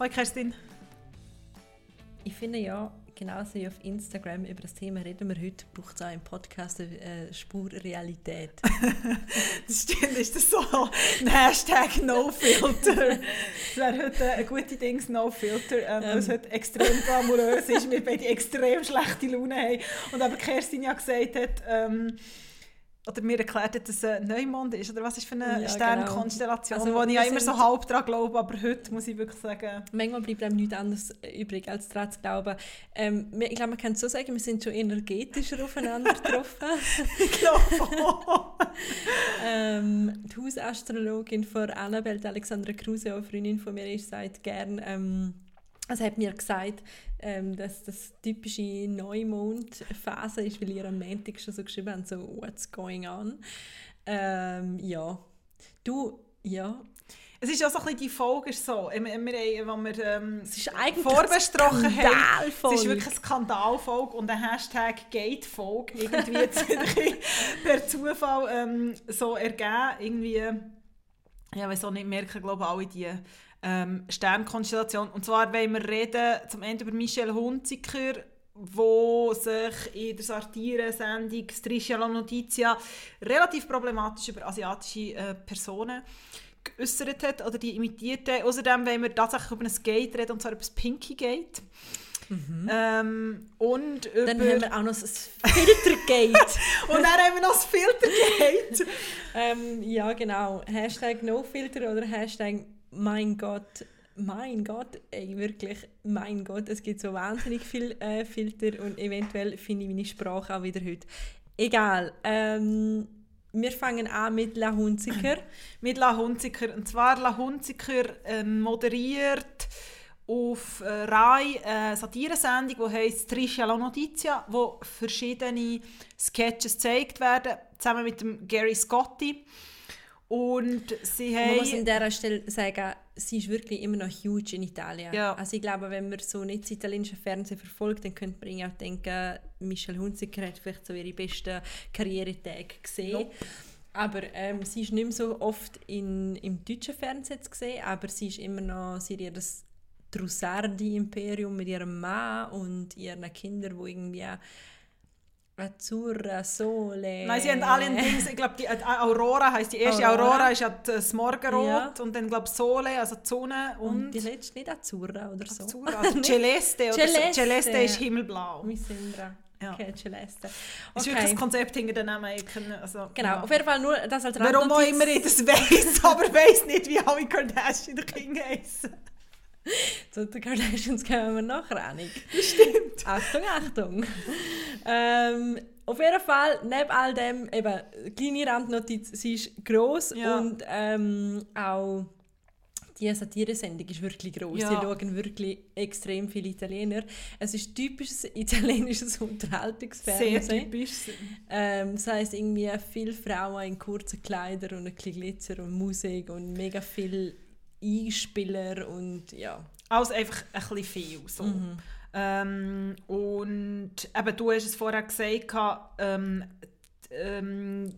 Hoi Kerstin. Ich finde ja, genauso wie auf Instagram über das Thema reden wir heute, braucht es auch im Podcast eine äh, Spur Realität. das stimmt, ist das so ein Hashtag No-Filter. Das wäre heute eine gute Dings, No-Filter, ähm, weil es ähm. heute extrem glamourös ist, wir beide extrem schlechte Laune haben. Und aber Kerstin ja gesagt hat, ähm, oder mir erklärt hat, dass es ein Neumond ist, oder was ist für eine ja, genau. Sternkonstellation, genau. also, wo ich ja immer so halb daran glaube, aber heute muss ich wirklich sagen... Manchmal bleibt einem nichts anderes übrig, als daran zu glauben. Ähm, ich glaube, man kann so sagen, wir sind schon energetischer aufeinander getroffen. ich glaube ähm, Die Hausastrologin von Annabelle, Alexandra Kruse, eine Freundin von mir ist, sagt gerne... Ähm, also hat mir gesagt, ähm, dass das typische Neumondphase ist, weil ihr am Montag schon so geschrieben habt, so «What's going on?» ähm, Ja. Du, ja. Es ist auch so ein bisschen die Folge ist so, wir, wir, wir, wir ähm, es ist eigentlich vorbesprochen haben. Es ist wirklich eine Skandalfolge und ein Hashtag Gatefolge irgendwie per Zufall ähm, so ergeben. Irgendwie, ja, weiß auch nicht, merken glaube ich alle die ähm, Sternkonstellation. Und zwar wollen wir reden zum Ende über Michelle Hunziker, wo sich in der Satire-Sendung Striscia la Notizia relativ problematisch über asiatische äh, Personen geäußert hat oder die imitiert hat. Außerdem wollen wir tatsächlich über ein Gate reden, und zwar über das Pinky Gate. Mhm. Ähm, und über... Dann haben wir auch noch das Filtergate. und dann haben wir noch das Filtergate. ähm, ja, genau. Hashtag NoFilter oder Hashtag mein Gott, mein Gott, ey, wirklich, mein Gott, es gibt so wahnsinnig viele äh, Filter und eventuell finde ich meine Sprache auch wieder heute. Egal. Ähm, wir fangen an mit La Hunziker. mit La Hunziker. Und zwar La Hunziker äh, moderiert auf äh, RAI eine Satiresendung, die heisst «Trisha la Notizia», wo verschiedene Sketches gezeigt werden, zusammen mit dem Gary Scotti. Und sie haben... Man muss an dieser Stelle sagen, sie ist wirklich immer noch huge in Italien. Ja. Also ich glaube, wenn man so nicht das italienische Fernsehen verfolgt, dann könnte man auch denken, Michelle Hunziker hat vielleicht so ihre besten Karrieretage gesehen. Nope. Aber ähm, sie ist nicht mehr so oft in, im deutschen Fernsehen zu sehen, aber sie ist immer noch, sie hat ihr das Trussardi-Imperium mit ihrem Mann und ihren Kindern, die irgendwie Azzurra, Sole. Nein, sie haben alle ein Ding, ich glaube, die äh, Aurora heisst die erste Aurora, Aurora ist ja das Morgenrot ja. und dann glaube Sole, also die Sonne und... und die letzte nicht Azzurra oder so? Azzurra, also Celeste oder Celeste. So. Celeste ist himmelblau. Mi sembra. Ja. Okay, Celeste. Okay. Das ist wirklich das Konzept hinter den Namen. Also, genau, ja. auf jeden Fall nur das als Warum auch immer ich das weiss, aber weiss nicht, wie alle Kardashian Kinder heißen. Zu den Kardashians kommen wir nachher Ahnung. Stimmt. Achtung, Achtung. ähm, auf jeden Fall, neben all dem, eben, kleine Randnotiz, sie ist gross ja. und ähm, auch die Satire-Sendung ist wirklich gross. Ja. Sie schauen wirklich extrem viele Italiener. Es ist typisches italienisches Unterhaltungsfernsehen. Sehr typisch. Ähm, das heisst, irgendwie viele Frauen in kurzen Kleidern und ein bisschen Glitzer und Musik und mega viel Einspieler und ja. Also einfach ein bisschen viel. So. Mhm. Ähm, und eben, du hast es vorher gesagt, ähm, ähm,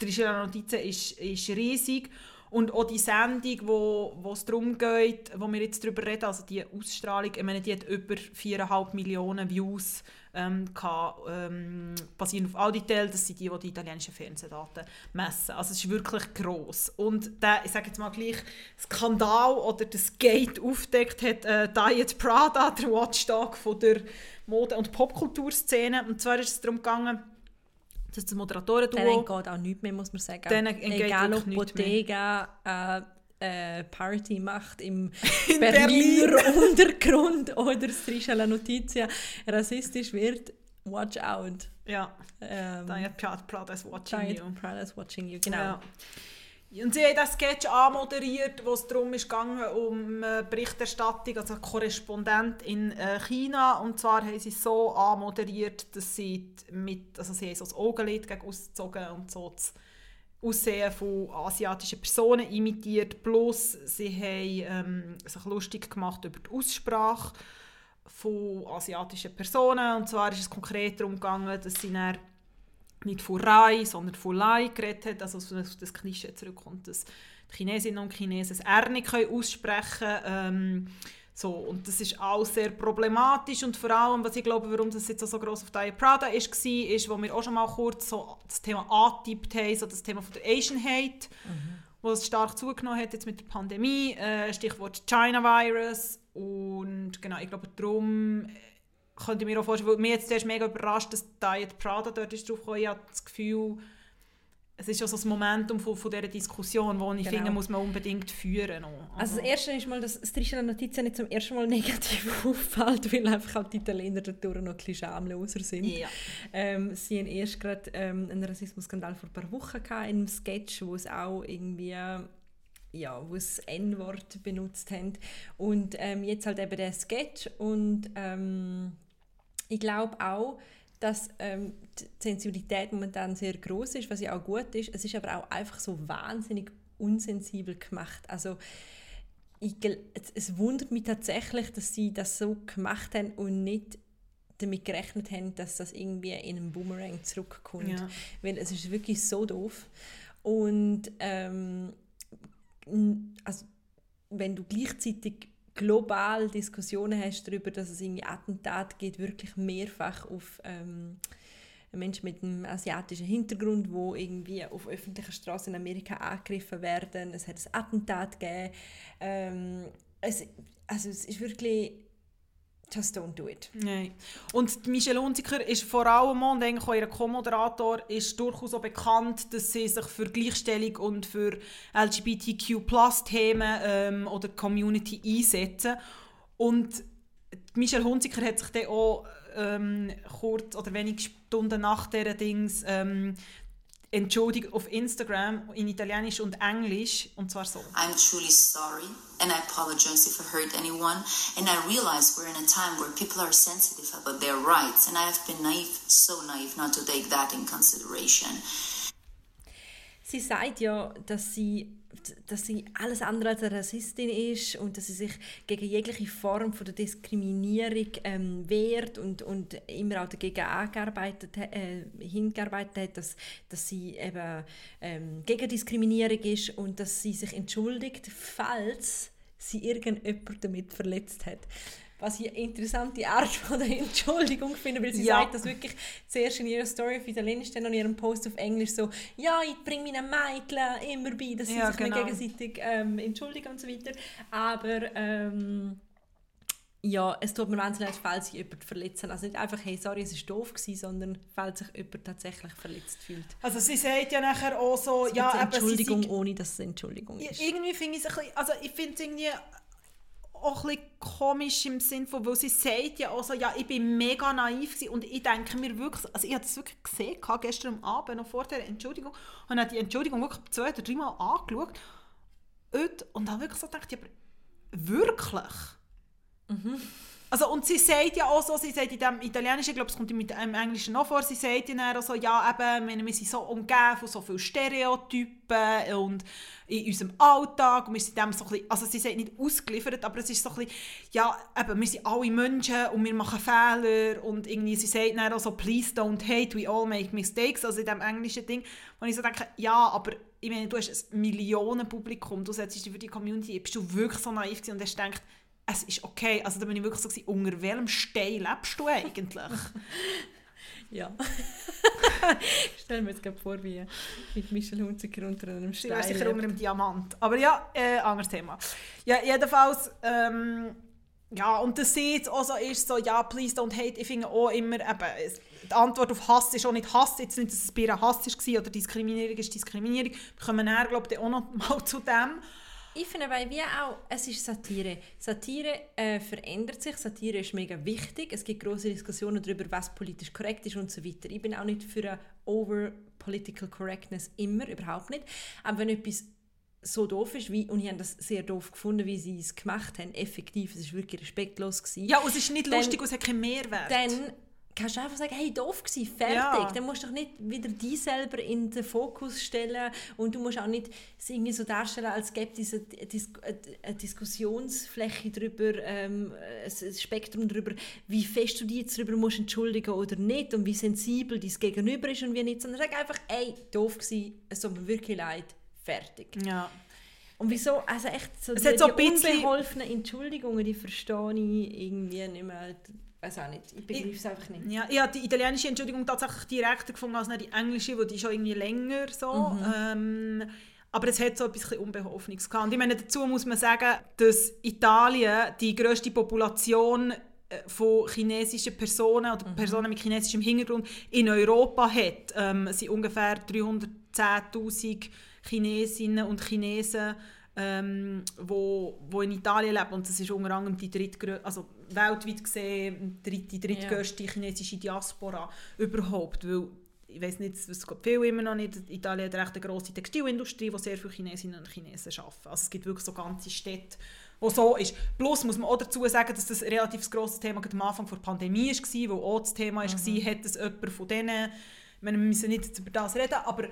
die Notizen ist, ist riesig und auch die Sendung, wo, es darum geht, wo wir jetzt darüber reden, also die Ausstrahlung, ich meine, die hat über 4,5 Millionen Views ähm, gehabt, ähm, basierend auf Auditel, das sind die, die die italienischen Fernsehdaten messen. Also es ist wirklich gross. Und der, ich sage jetzt mal gleich, Skandal oder das Gate aufdeckt hat äh, Diet Prada, der Watchdog von der Mode- und Popkulturszene. Und zwar ist es darum gegangen, dass das Moderatoren-Duo... Denen geht auch nichts mehr, muss man sagen. Egal ob Bottega, äh, äh, Party macht im Berliner Berlin. Untergrund oder Striscia la Notizia rassistisch wird, watch out. Ja, ähm, Diet Prada is watching Diet you. Prada is watching you, genau. Ja. Und sie haben das Sketch anmoderiert, wo es darum ging, um Berichterstattung, also Korrespondent in äh, China. Und zwar haben sie so anmoderiert, dass sie mit, also sie haben so das Augenlid gegen ausgezogen und so das Aussehen von asiatischen Personen imitiert. Plus sie haben ähm, sich lustig gemacht über die Aussprache von asiatischen Personen. Und zwar ist es konkret darum gegangen, dass sie dann nicht von Rai, sondern von Lai geredet hat, also auf das Klischee zurückkommt, dass die Chinesinnen und Chinesen das R nicht aussprechen können. Ähm, So, und das ist auch sehr problematisch und vor allem, was ich glaube, warum das jetzt auch so groß auf Diet Prada ist, war, ist, wo wir auch schon mal kurz so das Thema angetippt haben, so das Thema von der Asian Hate, mhm. wo es stark zugenommen hat jetzt mit der Pandemie, äh, Stichwort China Virus und genau, ich glaube, darum könnte ich mir auch vorstellen, weil mir jetzt erst mega überrascht, dass Diet Prada dort ist drauf gekommen. Ich habe das Gefühl, es ist ja so das Momentum von, von dieser Diskussion, wo ich genau. finde, muss man unbedingt führen. Also, also das Erste ist mal, dass das Trischel Notizia nicht zum ersten Mal negativ auffällt, weil einfach auch die Italiener dadurch noch ein bisschen schamloser sind. Ja. Ähm, sie haben erst gerade ähm, einen Rassismusskandal vor ein paar Wochen gehabt, in einem Sketch, wo es auch irgendwie ja, wo das N-Wort benutzt haben. Und ähm, jetzt halt eben der Sketch und ähm, ich glaube auch, dass ähm, die Sensibilität momentan sehr groß ist, was ja auch gut ist. Es ist aber auch einfach so wahnsinnig unsensibel gemacht. Also ich, es, wundert mich tatsächlich, dass sie das so gemacht haben und nicht damit gerechnet haben, dass das irgendwie in einem Boomerang zurückkommt. Ja. Weil es ist wirklich so doof. Und ähm, also, wenn du gleichzeitig global Diskussionen hast darüber, dass es irgendwie Attentat geht, wirklich mehrfach auf ähm, Menschen mit einem asiatischen Hintergrund, wo irgendwie auf öffentlicher Straße in Amerika angegriffen werden. Es hat ein Attentat gegeben. Ähm, es, also es ist wirklich Just don't do it. Nein. Und Michelle Hunziker ist vor allem und eigentlich auch ihr Co-Moderator ist durchaus auch bekannt, dass sie sich für Gleichstellung und für LGBTQ+-Themen ähm, oder Community einsetzen. Und Michelle Hunziker hat sich dann auch ähm, kurz oder wenige Stunden nach dieser Dings ähm, Entschuldigung auf Instagram in Italienisch und Englisch und zwar so. I'm truly sorry and I apologize if I hurt anyone and I realize we're in a time where people are sensitive about their rights and I have been naive, so naive not to take that in consideration. Sie sagt ja, dass sie dass sie alles andere als eine Rassistin ist und dass sie sich gegen jegliche Form von der Diskriminierung ähm, wehrt und, und immer auch dagegen angearbeitet, äh, hingearbeitet hat, dass, dass sie eben ähm, gegen Diskriminierung ist und dass sie sich entschuldigt, falls sie irgendjemand damit verletzt hat was ich eine interessante Art von der Entschuldigung finde, weil sie ja. sagt das wirklich zuerst in ihrer Story auf Italienisch, dann in ihrem Post auf Englisch so, ja, ich bringe meinen Mädchen immer bei, dass sie ja, sich genau. gegenseitig ähm, entschuldigen und so weiter, aber ähm, ja, es tut mir wahnsinnig leid, falls sich jemand verletzen. Also nicht einfach, hey, sorry, es war doof, gewesen, sondern falls sich jemand tatsächlich verletzt fühlt. Also sie sagt ja nachher auch so, ja, Entschuldigung, sie, ohne dass es Entschuldigung ist. Irgendwie finde ich es ein bisschen, also ich finde es irgendwie auch ein komisch im Sinne von, weil sie sagt ja auch so, ja, ich bin mega naiv und ich denke mir wirklich, also ich habe das wirklich gesehen, gestern Abend, noch vor der Entschuldigung, und habe die Entschuldigung wirklich zwei oder dreimal angeschaut und habe wirklich so gedacht, ja, aber wirklich? Mhm. Also, und sie sagt ja auch so, sie sagt in dem Italienischen, ich glaube, es kommt im Englischen noch vor, sie sagt ja auch so, ja, eben, wir sind so umgeben von so vielen Stereotypen und in unserem Alltag und wir sind dem so ein bisschen, also sie sagt nicht ausgeliefert, aber es ist so ein bisschen, ja, eben, wir sind alle Menschen und wir machen Fehler und irgendwie, sie sagt dann auch so, please don't hate, we all make mistakes, also in dem englischen Ding, wo ich so denke, ja, aber ich meine, du hast ein Millionenpublikum, du setzt dich für die Community, bist du wirklich so naiv gewesen und hast gedacht, es ist okay. Also da bin ich wirklich so, unter welchem Stein lebst du eigentlich? ja. Stellen wir uns gerade vor, wie mit Michel Hunziker unter einem Stein Sie sicher unter einem Diamant. Aber ja, äh, anderes Thema. Ja, jedenfalls... Ähm, ja, und das sie jetzt auch so ist, so, ja, please don't hate, ich finde auch immer, eben, die Antwort auf Hass ist auch nicht Hass, jetzt nicht, dass es bei einer Hass war oder Diskriminierung ist Diskriminierung. Wir kommen näher, glaube ich, auch noch mal zu dem ich finde aber wie auch, es ist Satire. Satire äh, verändert sich, Satire ist mega wichtig. Es gibt große Diskussionen darüber, was politisch korrekt ist und so weiter. Ich bin auch nicht für eine over political correctness immer, überhaupt nicht. Aber wenn etwas so doof ist, wie, und ich habe das sehr doof gefunden, wie sie es gemacht haben, effektiv, es war wirklich respektlos. Gewesen, ja, und es ist nicht dann, lustig und es hat keinen Mehrwert. Dann kannst du einfach sagen, hey, doof gewesen, fertig. Ja. Dann musst du doch nicht wieder dich selber in den Fokus stellen und du musst auch nicht es irgendwie so darstellen, als gäbe es eine, eine Diskussionsfläche darüber, ähm, ein Spektrum darüber, wie fest du dich jetzt darüber musst entschuldigen oder nicht und wie sensibel dein Gegenüber ist und wie nicht, sondern sag einfach, hey, doof gewesen, es tut mir wirklich leid, fertig. Ja. Und wieso, also echt so es die, hat so die bisschen- unbeholfenen Entschuldigungen, die verstehe ich irgendwie nicht mehr. Weiß auch nicht, ich begreife es einfach nicht. Ja, ich habe die italienische Entschuldigung tatsächlich direkter gefunden als die englische, wo die schon irgendwie länger so. Ähm, aber es hat so ein bisschen Unbeholfenes gehabt. Und ich meine, dazu muss man sagen, dass Italien die grösste Population äh, von chinesischen Personen oder Personen mit chinesischem Hintergrund in Europa hat. Ähm, es sind ungefähr 310'000 Chinesinnen und Chinesen, ähm, wo, wo in Italien leben und das ist unter anderem die drittgrö also weltweit gesehen die, drittgrößte chinesische Diaspora überhaupt, weil ich weiß nicht, es geht viel immer noch nicht. Italien hat recht eine grosse Textilindustrie, wo sehr viele Chinesinnen und Chinesen arbeiten. Also es gibt wirklich so ganze Städte, wo so ist. Plus muss man auch dazu sagen, dass das ein relativ grosses Thema am Anfang der Pandemie war, wo auch das Thema war, hat es jemand von denen, ich meine, wir müssen nicht über das reden, aber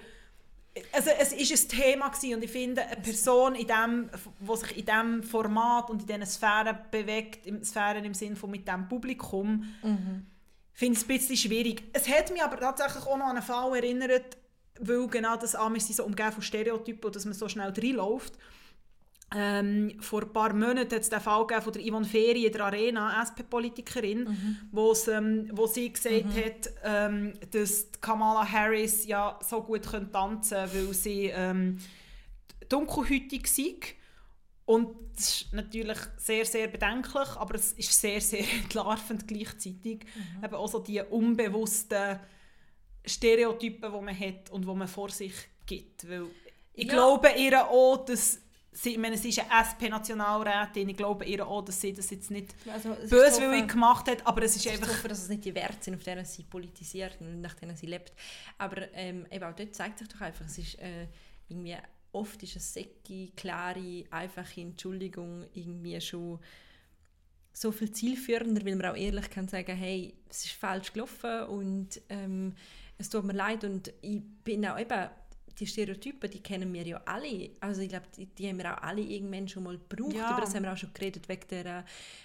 also es war ein Thema gewesen und ich finde, eine Person, in dem, die sich in diesem Format und in diesen Sphären bewegt, im Sphären im Sinne von mit diesem Publikum, finde ich es ein bisschen schwierig. Es hat mich aber tatsächlich auch noch an einen Fall erinnert, weil genau das Amis so umgeben von Stereotypen dass man so schnell reinläuft. Ähm, vor ein paar Monaten hat es den Fall von der Yvonne Ferry in der Arena, SP-Politikerin, wo's, ähm, wo sie gesagt hat, ähm, dass Kamala Harris ja so gut tanzen könnte, weil sie ähm, dunkelhütig sei. Und das ist natürlich sehr, sehr bedenklich, aber es ist sehr, sehr entlarvend gleichzeitig. Eben auch so die unbewussten Stereotypen, die man hat und die man vor sich gibt. Weil ich Ja. glaube ihr auch, dass sie, ich meine, sie ist eine SP-Nationalrätin, ich glaube ihr auch, dass sie das jetzt nicht Also, es böswillig gemacht hat, aber es ist Ich einfach... hoffe, dass es nicht die Werte sind, auf denen sie politisiert und nach denen sie lebt. Aber ähm, eben auch dort zeigt sich doch einfach, es ist äh, irgendwie, oft ist eine säcke, klare, einfache Entschuldigung irgendwie schon so viel zielführender, weil man auch ehrlich kann sagen, hey, es ist falsch gelaufen und ähm, es tut mir leid und ich bin auch eben die Stereotypen, die kennen wir ja alle. Also ich glaube, die, die haben wir auch alle irgendwann schon mal gebraucht. Ja. Über das haben wir auch schon geredet wegen der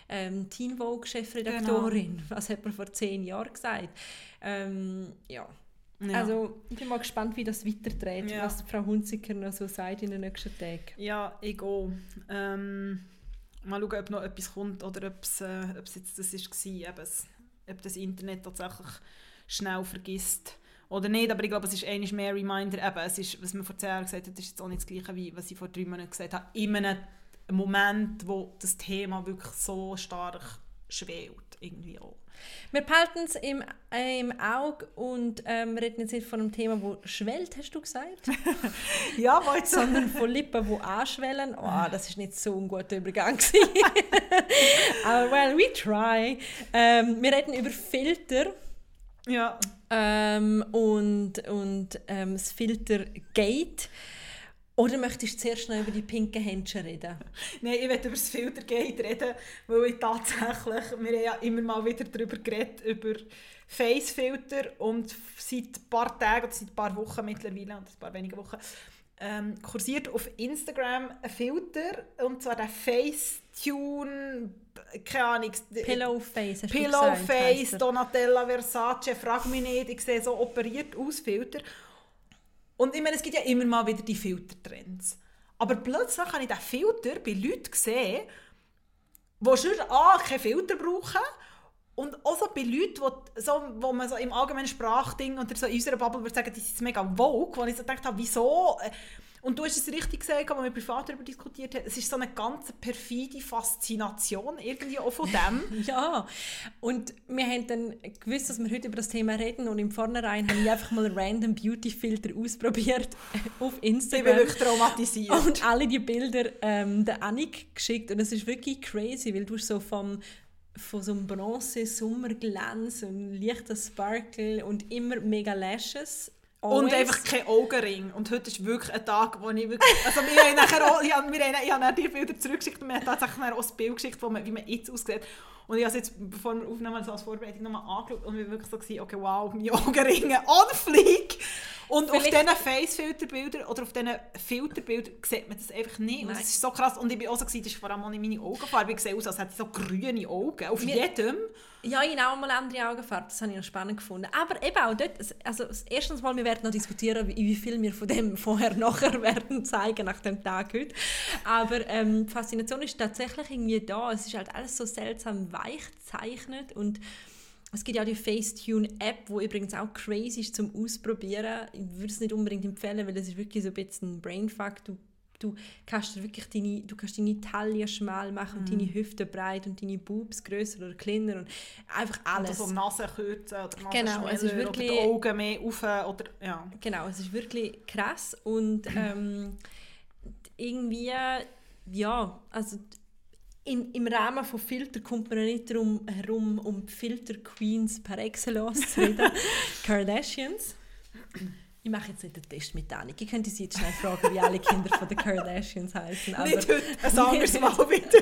ähm, Teen Vogue-Chefredaktorin. Was hat man vor zehn Jahren gesagt? Ähm, ja. Ja. Also ich bin mal gespannt, wie das weiterdreht, Ja. was Frau Hunziker noch so sagt in den nächsten Tagen. Ja, ich auch. Ähm, mal schauen, ob noch etwas kommt oder ob es, äh, jetzt das war, ob das Internet tatsächlich schnell vergisst oder nicht. Aber ich glaube, es ist eigentlich mehr Reminder. Eben, es ist, was man vor zehn Jahren gesagt hat, ist jetzt auch nicht das Gleiche, wie was ich vor drei Monaten gesagt habe. In einem Moment, wo das Thema wirklich so stark schwelt. Irgendwie auch. Wir behalten es im, äh, im Auge und ähm, reden jetzt nicht von einem Thema, das schwellt, hast du gesagt? Ja, wo sondern von Lippen, die anschwellen. Oh, das ist nicht so ein guter Übergang. Aber well, we try. Ähm, wir reden über Filter Ja. ähm, und, und ähm, das Filtergate. Oder möchtest du zuerst noch über die pinken Händchen reden? Nein, ich möchte über das Filtergate reden, weil ich tatsächlich, wir haben ja immer mal wieder darüber geredet, über Facefilter und seit ein paar Tagen oder seit ein paar Wochen mittlerweile, und ein paar wenige Wochen, ähm, kursiert auf Instagram ein Filter, und zwar der Facetune, keine Ahnung, hast gesagt, heisst er. Donatella Versace, frag mich nicht, ich sehe so operiert aus, Filter. Und ich meine, es gibt ja immer mal wieder die Filtertrends. Aber plötzlich habe ich diesen Filter bei Leuten gesehen, die schon A, keinen Filter brauchen und auch so bei Leuten, die, so, wo man so im allgemeinen Sprachding oder so in unserer Bubble würde sagen, die sind mega vogue, wo ich so gedacht habe, wieso? Und du hast es richtig gesagt, als wir privat darüber diskutiert haben, es ist so eine ganz perfide Faszination irgendwie auch von dem. Ja, und wir haben dann gewusst, dass wir heute über das Thema reden und im Vornherein habe ich einfach mal random Beauty-Filter ausprobiert auf Ich bin Instagram. wirklich traumatisiert. Und alle die Bilder ähm, der Annik geschickt und es ist wirklich crazy, weil du so vom von so einem bronze Sommerglanz und leichter Sparkle und immer mega Lashes. Und always. einfach kein Augenring. Und heute ist wirklich ein Tag, wo ich wirklich... Also wir haben nachher auch, ich habe, wir haben, ich habe die Bilder zurückgeschickt und wir haben tatsächlich auch das Bild geschickt, wo man, wie man jetzt aussieht. Und ich habe es jetzt, bevor wir aufnehmen, so als Vorbereitung nochmal angeschaut und wir wirklich so, gewesen, okay, wow, meine Augenringe on fleek. Und auf diesen Face-Filterbildern oder auf diesen Filterbildern sieht man das einfach nicht. Und das ist so krass. Und ich bin auch so, das ist vor allem auch nicht meine Augenfarbe. Ich sehe aus, als hätte ich so grüne Augen. Auf Wir, jedem. Ja, ich habe auch mal andere Augenfarbe. Das habe ich noch spannend gefunden. Aber eben auch dort, also erstens mal, wir werden noch diskutieren, wie, wie viel wir von dem vorher nachher werden zeigen nach dem Tag heute. Aber ähm, die Faszination ist tatsächlich irgendwie da. Es ist halt alles so seltsam weich gezeichnet und es gibt ja die Facetune-App, die übrigens auch crazy ist zum Ausprobieren. Ich würde es nicht unbedingt empfehlen, weil es ist wirklich so ein bisschen ein Brainfuck. Du, du kannst wirklich deine, du kannst deine Taille schmal machen und deine mhm. Hüfte breit und deine Boobs größer oder kleiner und einfach alles. Und so Nase kürzen oder Nase genau, es ist wirklich, oder die Augen mehr auf oder ja. Genau, es ist wirklich krass und ähm, irgendwie ja, also in, im Rahmen von Filter kommt man nicht darum herum, um Filter Queens par excellence zu reden. Kardashians. Ich mache jetzt nicht den Test mit Annik. Ich könnte Sie jetzt schnell fragen, wie alle Kinder von den Kardashians heißen. Aber nicht heute, ein anderes Mal wieder.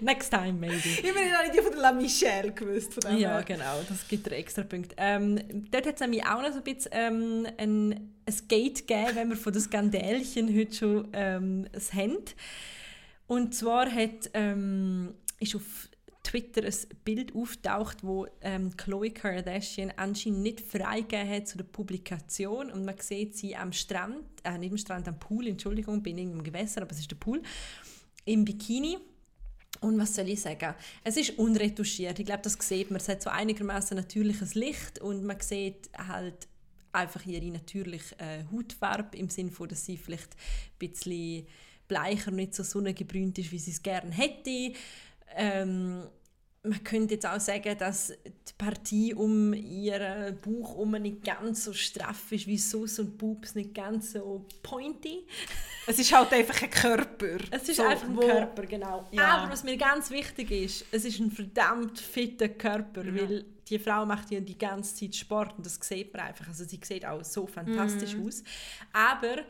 Next time, maybe. Ich bin nicht die von der La Michelle gewusst. Von ja, genau. Das gibt einen extra Punkt. Ähm, dort hat es nämlich auch noch so ein bisschen ähm, ein, ein Gate gegeben, wenn wir von den Skandälchen heute schon ähm, es haben. Und zwar hat, ähm, ist auf Twitter ein Bild auftaucht, wo ähm, Khloe Kardashian anscheinend nicht freigegeben hat zu der Publikation und man sieht sie am Strand, äh, nicht am Strand, am Pool, Entschuldigung, bin ich im Gewässer, aber es ist der Pool, im Bikini. Und was soll ich sagen? Es ist unretuschiert. Ich glaube, das sieht man. Es hat so einigermaßen natürliches Licht und man sieht halt einfach ihre natürliche äh, Hautfarbe im Sinne von, dass sie vielleicht ein bisschen bleicher, nicht so sonnengebrünt ist, wie sie es gerne hätte. Ähm, man könnte jetzt auch sagen, dass die Partie um ihren Bauch um nicht ganz so straff ist wie Sus und Boobs nicht ganz so pointy. Es ist halt einfach ein Körper. Es ist so, einfach ein Körper, genau. Ja. Aber was mir ganz wichtig ist, es ist ein verdammt fitter Körper, ja. weil die Frau macht ja die ganze Zeit Sport und das sieht man einfach. Also sie sieht auch so fantastisch mhm. aus. Aber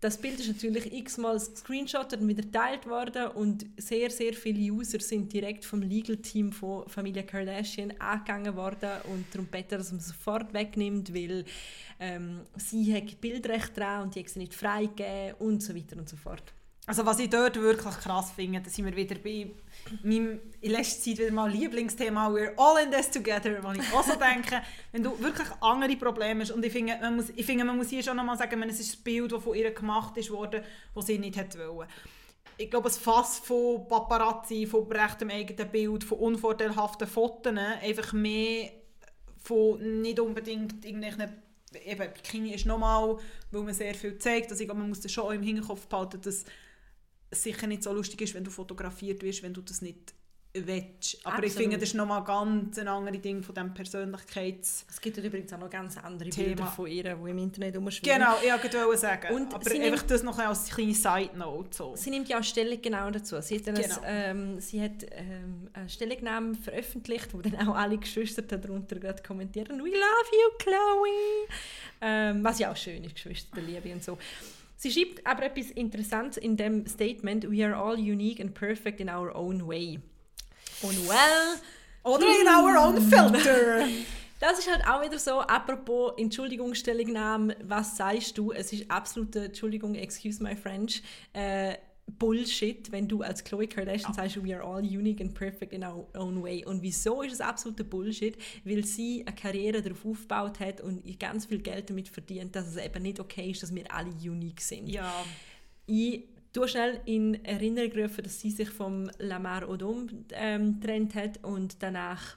das Bild ist natürlich x-mal gescreenshottet und wieder geteilt worden und sehr, sehr viele User sind direkt vom Legal-Team von Familie Kardashian angegangen worden und darum beten, dass man sofort wegnimmt, weil ähm, sie hat Bildrecht dran und die hat sie nicht freigegeben und so weiter und so fort. Also was ich dort wirklich krass finde, da sind wir wieder bei meinem in letzter Zeit wieder mal Lieblingsthema «We're all in this together», wo ich auch so denke, wenn du wirklich andere Probleme hast und ich finde, man muss, ich finde, man muss hier schon nochmal sagen, es ist das Bild, das von ihr gemacht ist worden, das sie nicht wollen. Ich glaube, es Fass von Paparazzi, von berechtem eigenen Bild, von unvorteilhaften Fotos, einfach mehr von nicht unbedingt irgendwelchen eben Bikini ist nochmal, weil man sehr viel zeigt, also ich glaube, man muss das schon im Hinterkopf behalten, dass sicher nicht so lustig ist, wenn du fotografiert wirst, wenn du das nicht willst. Aber Absolut. ich finde, das ist nochmal ganz ein anderes Ding von diesem Persönlichkeits... Es gibt übrigens auch noch ganz andere Thema. Bilder von ihr, die im Internet rumschwimmen. Genau, ich wollte sagen. Und Aber einfach nimmt, das noch als kleine Side-Note. So. Sie nimmt ja auch Stellung genau dazu. Sie hat, genau. ein, ähm, sie hat ähm, eine Stellungnahme veröffentlicht, wo dann auch alle Geschwister darunter gerade kommentieren «We love you, Chloe!» ähm, Was ja auch schön ist, Geschwisterliebe und so. Sie schreibt aber etwas Interessantes in dem Statement: We are all unique and perfect in our own way. Und well. Oder in our own filter. Das ist halt auch wieder so, apropos Entschuldigung, Stellungnahme, was sagst du? Es ist absolute, Entschuldigung, excuse my French, äh, Bullshit, wenn du als Chloe Kardashian ja. sagst, we are all unique and perfect in our own way. Und wieso ist es absoluter Bullshit? Weil sie eine Karriere darauf aufgebaut hat und ganz viel Geld damit verdient, dass es eben nicht okay ist, dass wir alle unique sind. Ja. Ich du schnell in Erinnerung gerufen, dass sie sich vom Lamar Odom ähm, getrennt hat und danach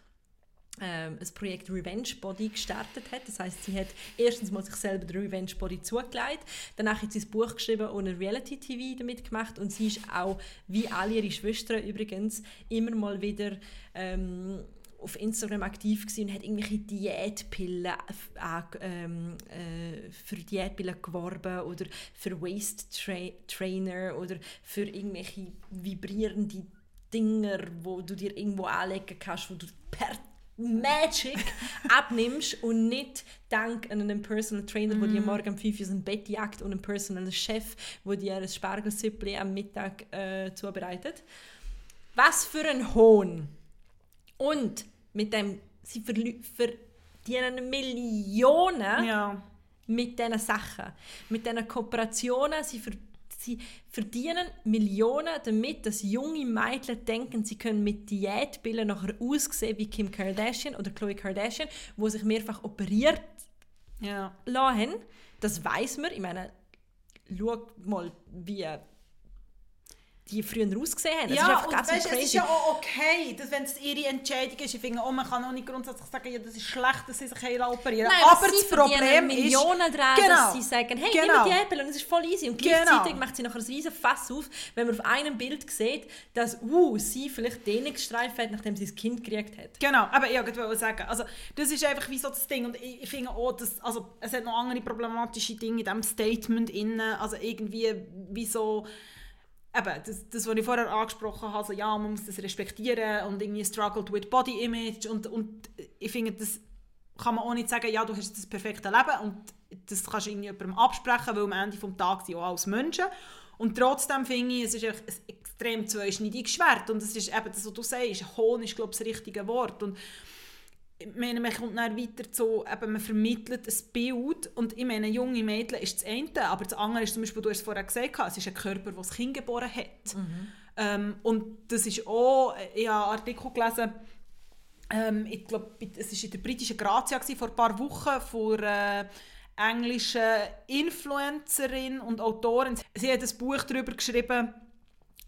ähm, das Projekt Revenge Body gestartet hat. Das heißt, sie hat erstens mal sich selber den Revenge Body zugelegt, danach hat sie ein Buch geschrieben und ein Reality TV damit gemacht und sie ist auch, wie alle ihre Schwestern übrigens, immer mal wieder ähm, auf Instagram aktiv gewesen und hat irgendwelche Diätpillen äh, ähm, äh, für Diätpillen geworben oder für Waist -Tra Trainer oder für irgendwelche vibrierende Dinger, wo du dir irgendwo anlegen kannst, wo du per Magic abnimmst und nicht dank einem Personal Trainer, mm. der dir morgen um 5 Uhr ins Bett jagt und einem Personal Chef, der dir ein Spargelsüppli am Mittag äh, zubereitet. Was für ein Hohn! Und mit dem, sie verdienen Millionen ja. mit diesen Sachen, mit diesen Kooperationen. Sie, ver sie verdienen Millionen damit, dass junge Mädchen denken, sie können mit Diätbillen nachher aussehen wie Kim Kardashian oder Khloe Kardashian, wo sich mehrfach operiert ja. lassen. Das weiß man. Ich meine, schau mal, wie die früher ausgesehen haben. Das ja, ist und weißt, crazy. es ist ja auch okay, dass, wenn es ihre Entscheidung ist, ich finde, oh, man kann auch nicht grundsätzlich sagen, ja, das ist schlecht, dass sie sich operieren Nein, aber das Problem ist... Millionen dran, genau, dass sie sagen, hey, genau. nimm die Apple und es ist voll easy. Und genau. gleichzeitig genau. macht sie noch ein riesen Fass auf, wenn man auf einem Bild sieht, dass uh, sie vielleicht Dehnungsstreifen hat, nachdem sie das Kind gekriegt hat. Genau, aber ich wollte sagen, also das ist einfach wie so das Ding und ich, ich finde auch, dass, also es hat noch andere problematische Dinge in diesem Statement innen, also irgendwie wie so eben, das, das, was ich vorher angesprochen habe, also, ja, man muss das respektieren und irgendwie struggled with body image und, und ich finde, das kann man auch nicht sagen, ja, du hast das perfekte Leben und das kannst du jemandem absprechen, weil am Ende des Tages sind auch alles Menschen. Und trotzdem finde ich, es ist ein extrem zweischneidiges Schwert und es ist eben das, was du sagst, Hohn ist, glaube ich, das richtige Wort und ich meine, man kommt dann weiter zu, eben, man vermittelt ein Bild und ich meine, junge Mädchen ist das eine, aber das andere ist zum Beispiel, du hast es vorher gesagt, es ist ein Körper, der das Kind geboren hat. Mhm. Ähm, und das ist auch, ich habe einen Artikel gelesen, ähm, ich glaube, es war in der britischen Grazia vor ein paar Wochen, von einer englischen Influencerin und Autorin. Sie hat ein Buch darüber geschrieben,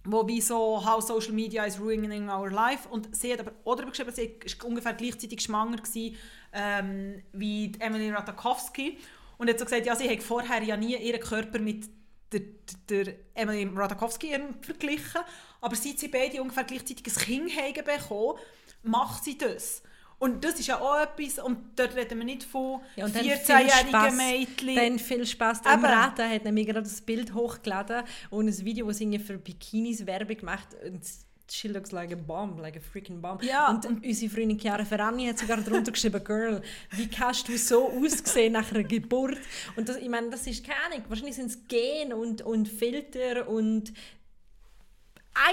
wo wie so «How Social Media is ruining our life» und sie hat aber auch darüber geschrieben, sie war ungefähr gleichzeitig schwanger gewesen, ähm, wie Emily Ratajkowski. Und hat so gesagt, ja, sie hat vorher ja nie ihren Körper mit der, der Emily Ratajkowski verglichen, aber seit sie beide ungefähr gleichzeitig ein Kind haben bekommen, macht sie das. Und das ist ja auch etwas, und dort reden wir nicht von ja, 14-jährigen Mädchen. Dann viel Spaß. Der Rata hat nämlich gerade das Bild hochgeladen und ein Video, das sie für Bikinis Werbung macht. Und she looks like a bomb, like a freaking bomb. Ja, und, und unsere Freundin Chiara Ferrani hat sogar darunter geschrieben, Girl, wie kannst du so aussehen nach einer Geburt? Und das, ich meine, das ist keine Ahnung, wahrscheinlich sind es Gen und, und Filter und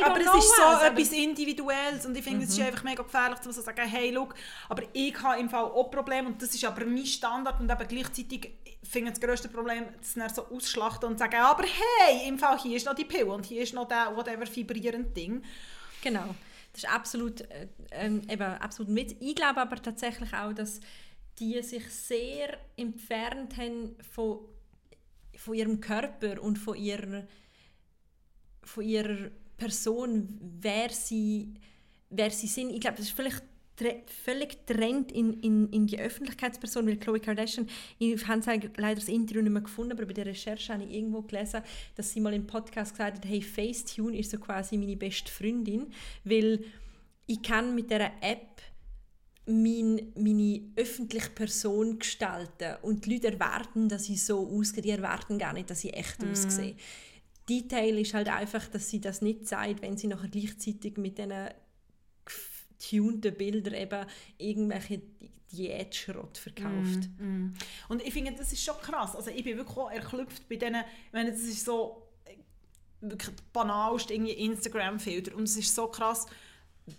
aber es ist so was, etwas Individuelles und ich finde, mhm. es ist mhm. einfach mega gefährlich, zu so sagen, hey, look, aber ich habe im Fall auch Probleme und das ist aber mein Standard und eben gleichzeitig finde ich das grösste Problem, dass sie so ausschlachten und sagen, aber hey, im Fall hier ist noch die Pille und hier ist noch der whatever vibrierende Ding. Genau, das ist absolut, äh, ähm, eben, absolut mit. Ich glaube aber tatsächlich auch, dass die sich sehr entfernt haben von, von ihrem Körper und von ihrer, von ihrer Person, wer sie, wer sie sind. Ich glaube, das ist vielleicht völlig trennt in, in, in die Öffentlichkeitsperson, weil Khloe Kardashian, ich habe leider das Interview nicht mehr gefunden, aber bei der Recherche habe ich irgendwo gelesen, dass sie mal im Podcast gesagt hat, hey, Facetune ist so quasi meine beste Freundin, weil ich kann mit dieser App mein, meine öffentliche Person gestalten und die Leute erwarten, dass ich so aussehe, die erwarten gar nicht, dass ich echt mm. aussehe. Detail ist halt einfach, dass sie das nicht zeigt, wenn sie nachher gleichzeitig mit diesen getunten Bildern eben irgendwelche Diätschrott verkauft. Mm, mm. Und ich finde, das ist schon krass. Also ich bin wirklich auch erklüpft bei denen, ich meine, das ist so äh, wirklich banalst irgendwie Instagram-Filter und es ist so krass,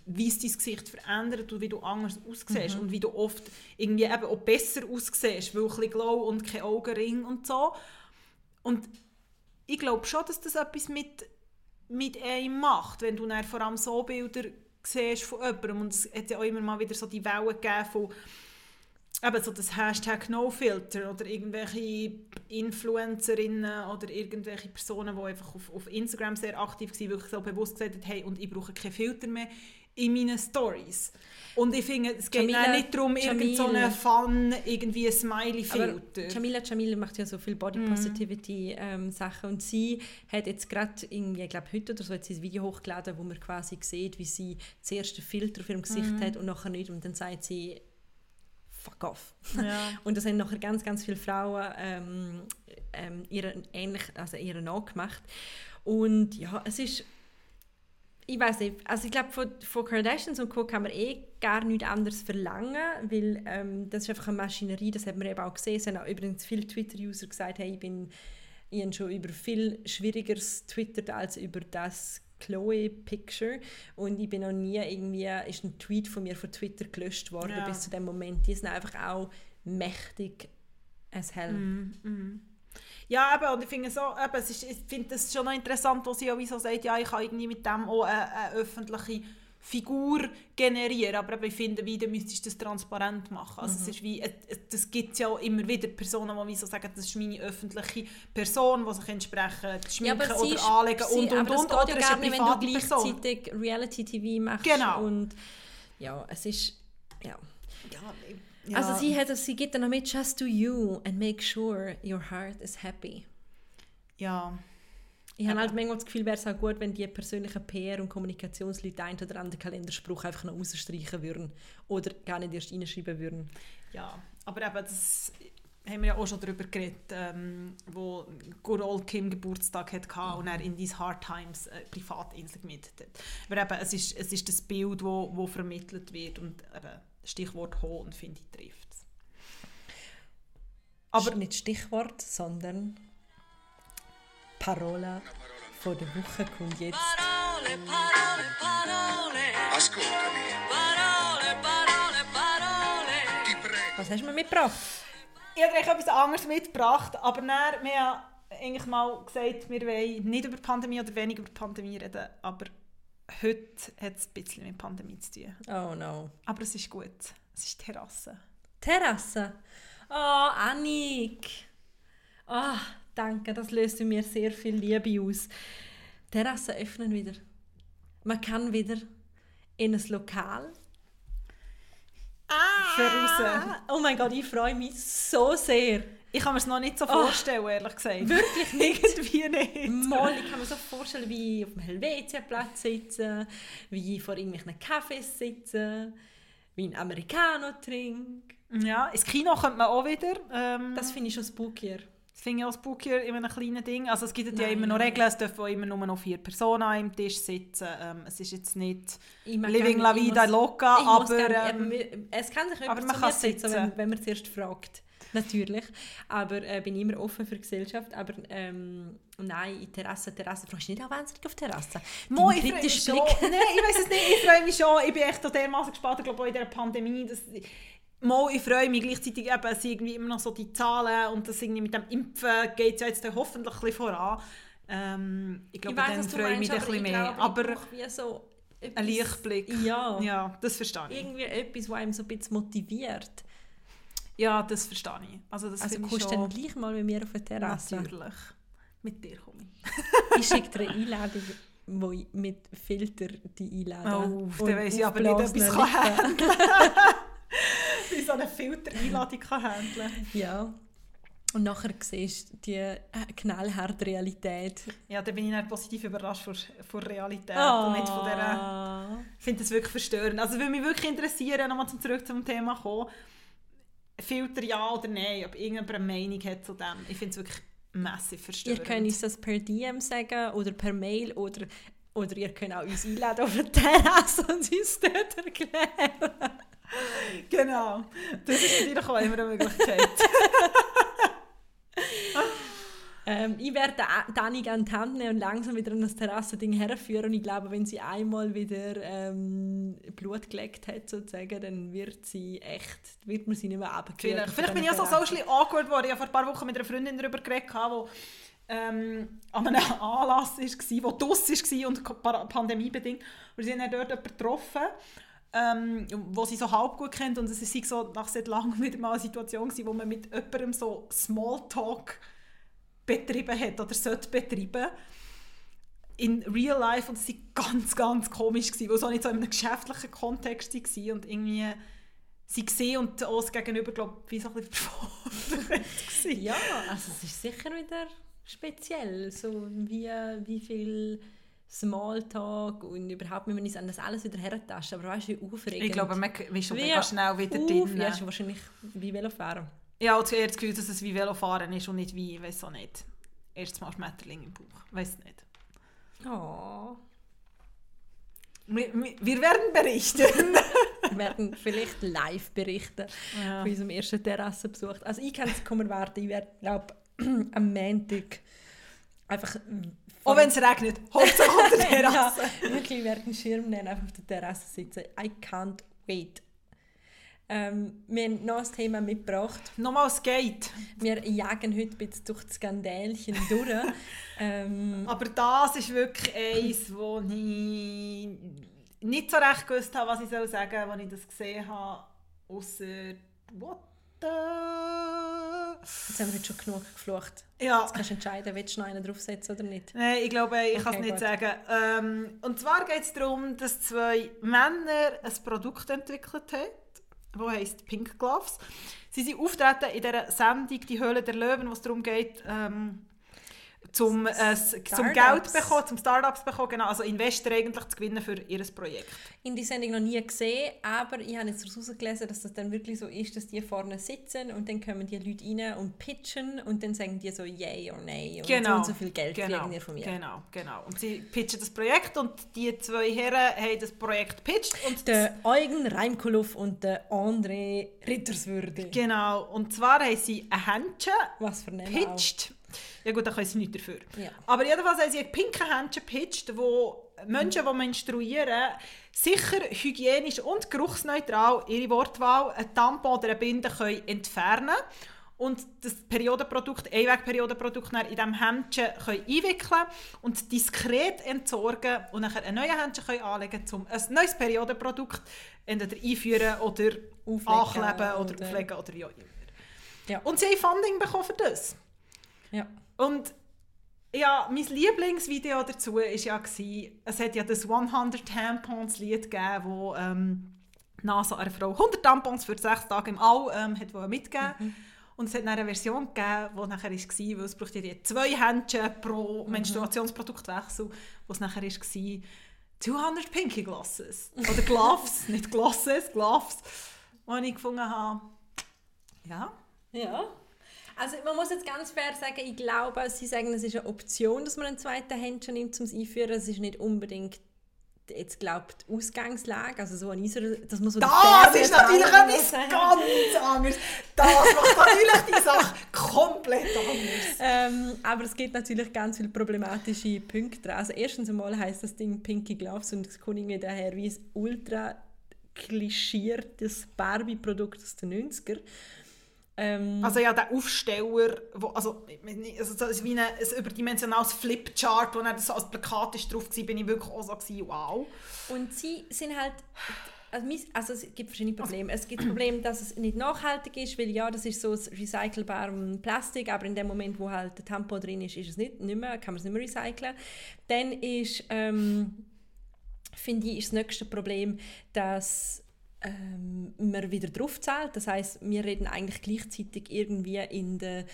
wie es dein Gesicht verändert und wie du anders aussiehst mhm. und wie du oft irgendwie eben auch besser aussiehst, weil ein bisschen Glow und kein Augenring und so. Und ich glaube schon, dass das etwas mit, mit einem macht, wenn du dann vor allem so Bilder siehst von jemandem. Und es hat ja auch immer mal wieder so die Wellen gegeben von eben so das Hashtag NoFilter oder irgendwelche Influencerinnen oder irgendwelche Personen, die einfach auf, auf Instagram sehr aktiv waren, wirklich so bewusst gesagt haben, hey, und ich brauche keinen Filter mehr in meinen Stories. Und ich finde, es geht Jamila, nicht darum, irgendeinen so Fun, irgendwie Smiley-Filter. Jamila Jamila macht ja so viel Body mhm. Positivity ähm, Sachen und sie hat jetzt gerade, ich glaube heute oder so, hat sie ein Video hochgeladen, wo man quasi sieht, wie sie zuerst den Filter auf ihrem Gesicht mm. hat und nachher nicht und dann sagt sie fuck off. Ja. und das haben nachher ganz, ganz viele Frauen ähm, ähm, ihren ähnlich, also ihren nachgemacht. Und ja, es ist ich weiß nicht, also ich glaube, von, von Kardashians und Co. kann man eh gar nichts anderes verlangen, weil ähm, das ist einfach eine Maschinerie, das hat man eben auch gesehen. Es haben auch übrigens viele Twitter-User gesagt, hey, ich bin ich habe schon über viel Schwierigeres twittert als über das Chloe-Picture und ich bin noch nie irgendwie, ist ein Tweet von mir von Twitter gelöscht worden ja. bis zu dem Moment. Die sind einfach auch mächtig as hell. Mm, mm. Ja, eben, und ich finde so, eben, es ist, ich finde das schon noch interessant, was sie auch so sagt, ja, ich kann irgendwie mit dem auch eine, eine öffentliche Figur generieren, aber ich finde, wie, dann müsstest du das transparent machen. Also mhm. es ist wie, das gibt ja auch immer wieder Personen, die so sagen, das ist meine öffentliche Person, die sich entsprechend schminken ja, oder ist, anlegen sie, und, und, und. Geht ja gar nicht, wenn du gleichzeitig Reality-TV machst. Genau. Und ja, es ist, ja. ja ja. Also sie, hat, sie gibt dann noch mit «Just do you and make sure your heart is happy». Ja. Ich habe halt manchmal das Gefühl, wäre es auch gut, wenn die persönlichen PR- und Kommunikationsleute einen oder anderen Kalenderspruch einfach noch rausstreichen würden oder gar nicht erst reinschreiben würden. Ja, aber eben, das haben wir ja auch schon darüber geredet, ähm, wo Good Old Kim Geburtstag hatte mhm. und er in «These Hard Times» äh, Privatinsel gemietet hat. Aber eben, es ist, es ist das Bild, das wo, wo vermittelt wird und eben, Stichwort Hohn, finde ich, trifft es. Aber nicht Stichwort, sondern Parola von der Woche kommt jetzt. Parole, parole, parole. Ascoltami. Parole, parole, parole. Was hast du mir mitgebracht? Ich habe etwas anderes mitgebracht, aber dann, wir haben eigentlich mal gesagt, wir wollen nicht über die Pandemie oder wenig über die Pandemie reden, aber heute hat es ein bisschen mit Pandemie zu tun. Oh no. Aber es ist gut. Es ist Terrasse. Terrasse? Oh, Annik. Oh, danke, das löst in mir sehr viel Liebe aus. Terrassen öffnen wieder. Man kann wieder in ein Lokal. Ah! Für Oh mein Gott, ich freue mich so sehr. Ich kann mir es noch nicht so oh. vorstellen, oh, ehrlich gesagt. Wirklich nicht? Irgendwie nicht. Mal, ich kann mir so vorstellen, wie auf dem Helvetia-Platz sitzen, wie vor irgendwelchen Cafés sitzen, wie ein Americano trinken. Ja, ins Kino kommt man auch wieder. Ähm, das finde ich schon spookier. Das finde ich auch spookier in einem kleinen Ding. Also es gibt ja immer noch Regeln, es dürfen immer nur noch vier Personen einem Tisch sitzen. Ähm, es ist jetzt nicht Living la vida loca, aber... Ähm, es kann sich aber man kann sitzen, wenn, wenn man zuerst fragt natürlich. Aber äh, bin immer offen für Gesellschaft. Aber ähm, nein, in Terrasse, Terrasse, fragst du nicht auch wahnsinnig auf Terrasse? Mo, ich freue mich schon. Nein, ich weiß es nicht, ich freue mich schon. Ich bin echt dermaßen gespannt, ich glaube auch in dieser Pandemie, dass... Mal, ich freue mich gleichzeitig eben, es irgendwie immer noch so die Zahlen und das irgendwie mit dem Impfen geht es ja jetzt hoffentlich ein bisschen voran. Ähm, ich glaube, ich weiss, dann freue ich mich ein bisschen mehr. Aber so ein Lichtblick. Ja. ja, das verstehe ich. Irgendwie etwas, was einem so ein bisschen motiviert. Ja, das verstehe ich. Also, das also kommst du dann gleich mal mit mir auf eine Terrasse? Natürlich. Mit dir komme ich. ich schicke dir eine Einladung, wo ich mit Filter die einlade. Oh, dann weiss ich aber nicht, ob ich es handeln kann. Wie so eine Filter-Einladung handeln kann. Ja. Und nachher siehst du die äh, knallharte Realität. Ja, da bin ich nicht positiv überrascht von, von Realität oh. und nicht von der... Ich finde das wirklich verstörend. Also würde mich wirklich interessieren, nochmal zurück zum Thema kommen, Filter ja oder nein, ob irgendjemand eine Meinung hat zu dem. Ich finde es wirklich massiv verstörend. Ihr könnt uns das per DM sagen oder per Mail oder, oder ihr könnt auch uns einladen auf eine Terrasse und uns dort erklären. genau. Das ist natürlich auch immer eine Möglichkeit. Ähm, ich werde Dani an die Hand nehmen und langsam wieder an das Terrassending herführen. Und ich glaube, wenn sie einmal wieder ähm, Blut geleckt hat, sozusagen, dann wird sie echt, wird man sie nicht mehr abkühlen. Vielleicht, Vielleicht bin ich ja so socially awkward geworden. Ich habe vor ein paar Wochen mit einer Freundin darüber geredet, die ähm, an einem Anlass war, wo DUS war und pandemiebedingt. Und sie haben dort jemanden getroffen, ähm, wo sie so halb gut kennt. Und es war so nach sehr langem wieder mal eine Situation, gewesen, wo man mit jemandem so Smalltalk betrieben hat oder sollte betreiben in real life und es war ganz, ganz komisch, gewesen, weil es auch nicht so in einem geschäftlichen Kontext war und irgendwie sie gesehen und uns gegenüber, glaube ich, wie so ein bisschen Ja, also es ist sicher wieder speziell, so wie, wie viel Smalltalk und überhaupt, wie man uns an das alles wieder hertasten, aber weißt du, wie aufregend. Ich glaube, man ist schon wie schnell wieder drin. Ja, wahrscheinlich wie Velofahren. Ich habe eher das Gefühl, dass es wie Velofahren ist und nicht wie, ich weiß auch nicht. Erstes Mal Schmetterling im Bauch. Weiß nicht. Oh. Wir, wir werden berichten. wir werden vielleicht live berichten ja. von unserem ersten Terrassenbesuch. Also ich kann es kommen warten. Ich werde, glaube am Montag einfach... Auch wenn es regnet, Hauptsache auf der Terrasse. ja, wirklich, wir werden einen Schirm nehmen, einfach auf der Terrasse sitzen. I can't wait. Ähm, wir haben noch ein Thema mitgebracht. Nochmal Skate. Wir jagen heute ein bisschen durch das Skandälchen durch. ähm, Aber das ist wirklich eins, wo ich nicht so recht gewusst habe, was ich soll sagen soll, als ich das gesehen habe. Außer what the... Jetzt haben wir jetzt schon genug geflucht. Ja. Jetzt kannst du entscheiden, willst du noch einen draufsetzen oder nicht? Nein, ich glaube, ich okay, kann es nicht gut. sagen. Ähm, und zwar geht es darum, dass zwei Männer ein Produkt entwickelt haben wo heißt Pink Gloves. Sie sind auftreten in der Sendung Die Höhle der Löwen, wo es darum geht, ähm, zum, äh, zum Geld bekommen, zum Startups bekommen, genau, also Investor eigentlich zu gewinnen für ihr Projekt. In die Sendung noch nie gesehen, aber ich habe jetzt herausgelesen, dass das dann wirklich so ist, dass die vorne sitzen und dann kommen die Leute rein und pitchen und dann sagen die so yay oder nein und genau. so und so viel Geld genau. kriegen ihr von mir. Genau, genau. Und sie pitchen das Projekt und die zwei Herren haben das Projekt pitcht. Und der Eugen Reimkolow und der André Ritterswürde. Genau, und zwar haben sie ein Händchen Was für pitcht. Auch ja gut, da können sie nichts dafür. Ja. Aber jedenfalls haben sie ein pinke Händchen gepitcht, wo Menschen, die menstruieren, sicher, hygienisch und geruchsneutral ihre Wortwahl, ein Tampon oder eine Binde können entfernen und das Periodenprodukt, Einwegperiodenprodukt in diesem Händchen können einwickeln und diskret entsorgen und dann ein neues Händchen können anlegen um ein neues Periodenprodukt entweder einführen oder auflegen ankleben oder, oder auflegen oder ja immer. Ja. Und sie haben Funding bekommen für das. Ja. Und ja, mein Lieblingsvideo dazu war ja, es hat ja das 100 Tampons Lied gegeben, wo ähm, NASA einer Frau 100 Tampons für sechs Tage im All ähm, hat mitgegeben mhm. Und es hat eine Version gegeben, die nachher war, weil es braucht ja zwei Händchen pro mhm. Menstruationsproduktwechsel, wo es nachher war, 200 Pinky Glasses. Oder Gloves, nicht Glasses, Gloves. Und ich gefunden habe, ja. Ja. Also man muss jetzt ganz fair sagen, ich glaube, sie sagen, es ist eine Option, dass man einen zweiten Händchen nimmt, um es einführen. Es ist nicht unbedingt jetzt glaubt die Ausgangslage, also so an unserer, dass man so Das ist natürlich etwas ganz anderes. Das macht natürlich die Sache komplett anders. Ähm, aber es gibt natürlich ganz viele problematische Punkte. Also erstens einmal heißt das Ding Pinky Gloves und es kommt irgendwie daher wie ein ultra klischiertes Barbie-Produkt aus den 90er. Ähm, also ja, der Aufsteller, wo, also, also das ist wie ein, ein überdimensionales Flipchart, wo dann so als Plakat ist drauf war, bin ich wirklich auch so gewesen, wow. Und sie sind halt, also, also es gibt verschiedene Probleme. Es gibt das Problem, dass es nicht nachhaltig ist, weil ja, das ist so recycelbares Plastik, aber in dem Moment, wo halt der Tampon drin ist, ist es nicht, nicht mehr, kann man es nicht mehr recyceln. Dann ist, ähm, finde ich, ist das nächste Problem, dass ähm, man wieder drauf zahlt. Das heißt, wir reden eigentlich gleichzeitig irgendwie in der,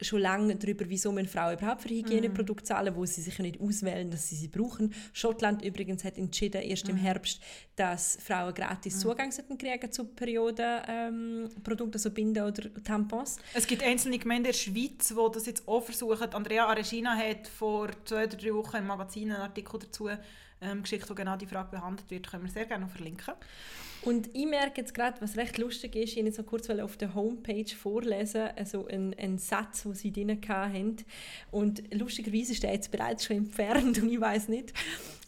schon lange darüber, wieso man Frauen überhaupt für Hygieneprodukte zahlen, wo sie sich nicht auswählen, dass sie sie brauchen. Schottland übrigens hat entschieden, erst im mhm. Herbst, dass Frauen gratis mhm. Zugang kriegen zu Periodenprodukten, ähm, also Binden oder Tampons. Es gibt einzelne Gemeinden in der Schweiz, die das jetzt auch versuchen. Andrea Aregina hat vor zwei oder drei Wochen im Magazin einen Artikel dazu ähm, geschickt, wo genau die Frage behandelt wird. Können wir sehr gerne noch verlinken. Und ich merke jetzt gerade, was recht lustig ist, ich habe so kurz auf der Homepage vorlesen, also einen, einen Satz, den sie drin hatten. Und lustigerweise ist der jetzt bereits schon entfernt und ich weiß nicht,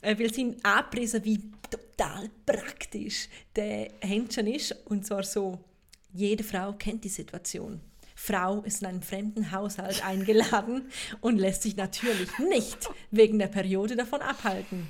äh, weil sie angepriesen wie total praktisch der Händchen ist. Und zwar so, jede Frau kennt die Situation. Frau ist in einen fremden Haushalt eingeladen und lässt sich natürlich nicht wegen der Periode davon abhalten.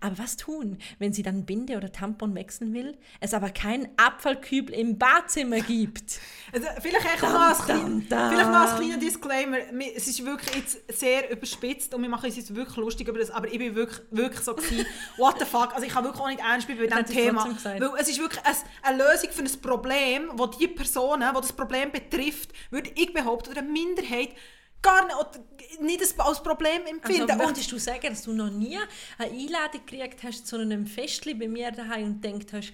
Aber was tun, wenn sie dann Binde oder Tampon wechseln will, es aber keinen Abfallkübel im Badzimmer gibt? Also vielleicht, echt noch als klein, vielleicht als kleiner Disclaimer. Es ist wirklich jetzt sehr überspitzt und wir machen uns jetzt wirklich lustig über das, aber ich bin wirklich, wirklich so gewesen, what the fuck, also ich kann wirklich auch nicht ernst bei diesem Thema. Weil es ist wirklich eine, eine Lösung für ein Problem, wo die Personen, die das Problem betrifft, würde ich behaupten, oder eine Minderheit, gar nicht, nicht als Problem empfinden. Also, möchtest du sagen, dass du noch nie eine Einladung gekriegt hast zu einem Festli bei mir daheim und denkt hast,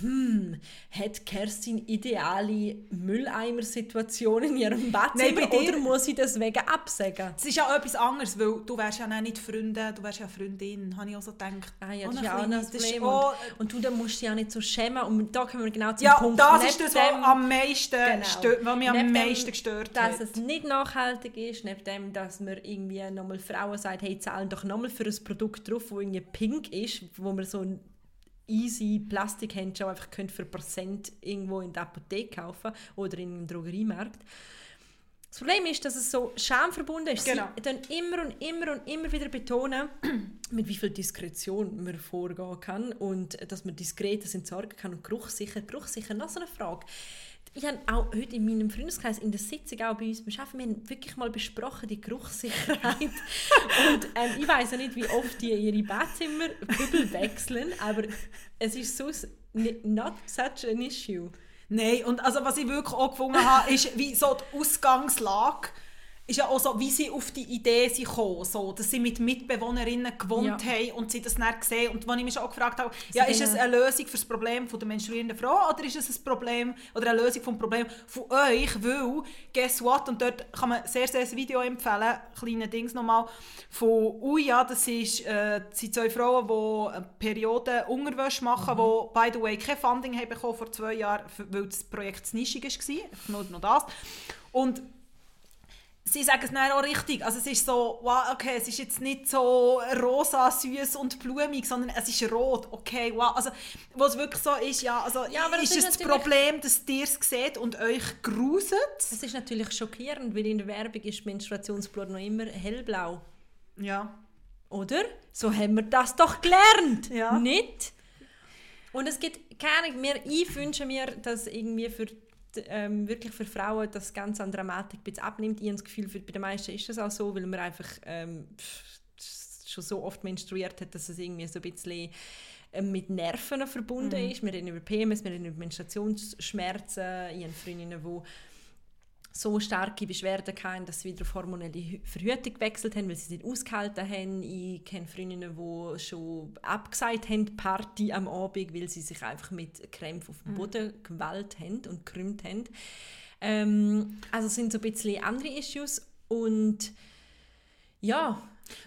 hm, hat Kerstin ideale Mülleimer-Situation in ihrem Badzimmer Nein, oder muss sie deswegen absagen? Es ist ja etwas anderes, weil du wärst ja nicht Freundin, du wärst ja Freundin, habe ich auch so gedacht. Ah ja, das ist ja auch ein Problem. Und, und, du dann musst dich ja nicht so schämen und da kommen wir genau zum ja, Punkt. Ja, das ist das, was, am meisten genau. stört, was mich am meisten gestört dass hat. Dass es nicht nachhaltig ist, neben dem, dass man irgendwie nochmal Frauen sagt, hey, zahlen doch nochmal für ein Produkt drauf, das irgendwie pink ist, wo man so easy Plastikhändchen einfach könnt für Prozent irgendwo in der Apotheke kaufen oder in einem Drogeriemarkt. Das Problem ist, dass es so schamverbunden ist. Genau. Sie dann immer und immer und immer wieder betonen, mit wie viel Diskretion man vorgehen kann und dass man diskret das entsorgen kann und geruchssicher. Geruchssicher, noch so eine Frage. Ich habe auch heute in meinem Freundeskreis in der Sitzung auch bei uns beim Arbeiten, wir haben wirklich mal besprochen, die Geruchssicherheit. und ähm, ich weiß ja nicht, wie oft die ihre Bettzimmer wechseln, aber es ist so not such an issue. Nein, und also was ich wirklich auch gefunden habe, ist wie so die Ausgangslage ist ja auch so, wie sie auf die Idee sind gekommen, so, dass sie mit Mitbewohnerinnen gewohnt ja. haben und sie das dann gesehen und wo ich mich auch gefragt habe, ja, ist es eine Lösung für das Problem von der menstruierenden Frau oder ist es ein Problem oder eine Lösung vom Problem von euch, weil, guess what, und dort kann man sehr, sehr ein Video empfehlen, kleine Dings nochmal, von, ui ja, das ist, äh, sind zwei Frauen, die eine Periode Unterwäsche machen, mhm. die, by the way, kein Funding haben bekommen vor zwei Jahren, weil das Projekt zu nischig war, nur noch das. Und sie sagen es dann auch richtig. Also es ist so, wow, okay, es ist jetzt nicht so rosa, süß und blumig, sondern es ist rot. Okay, wow. Also was wirklich so ist, ja, also ja, aber ist es das Problem, dass ihr es seht und euch gruset? Es ist natürlich schockierend, weil in der Werbung ist Menstruationsblut noch immer hellblau. Ja. Oder? So haben wir das doch gelernt. Ja. Nicht? Und es gibt keine mehr. Ich wünsche mir, dass irgendwie für ähm, wirklich für Frauen das Ganze an Dramatik ein abnimmt. Ich habe das Gefühl, für, bei den meisten ist das auch so, weil man einfach ähm, schon so oft menstruiert hat, dass es irgendwie so ein bisschen ähm, mit Nerven verbunden mhm. ist. Wir reden über PMS, wir reden über Menstruationsschmerzen. Ich habe Freundinnen, die so starke Beschwerden hatten, dass sie wieder auf hormonelle Verhütung gewechselt haben, weil sie es nicht ausgehalten haben. Ich kenne Freundinnen, die schon abgesagt haben, Party am Abend, weil sie sich einfach mit Krämpfen auf dem mhm. Boden mhm. gewählt haben und gekrümmt haben. Ähm, also sind so ein bisschen andere Issues und ja.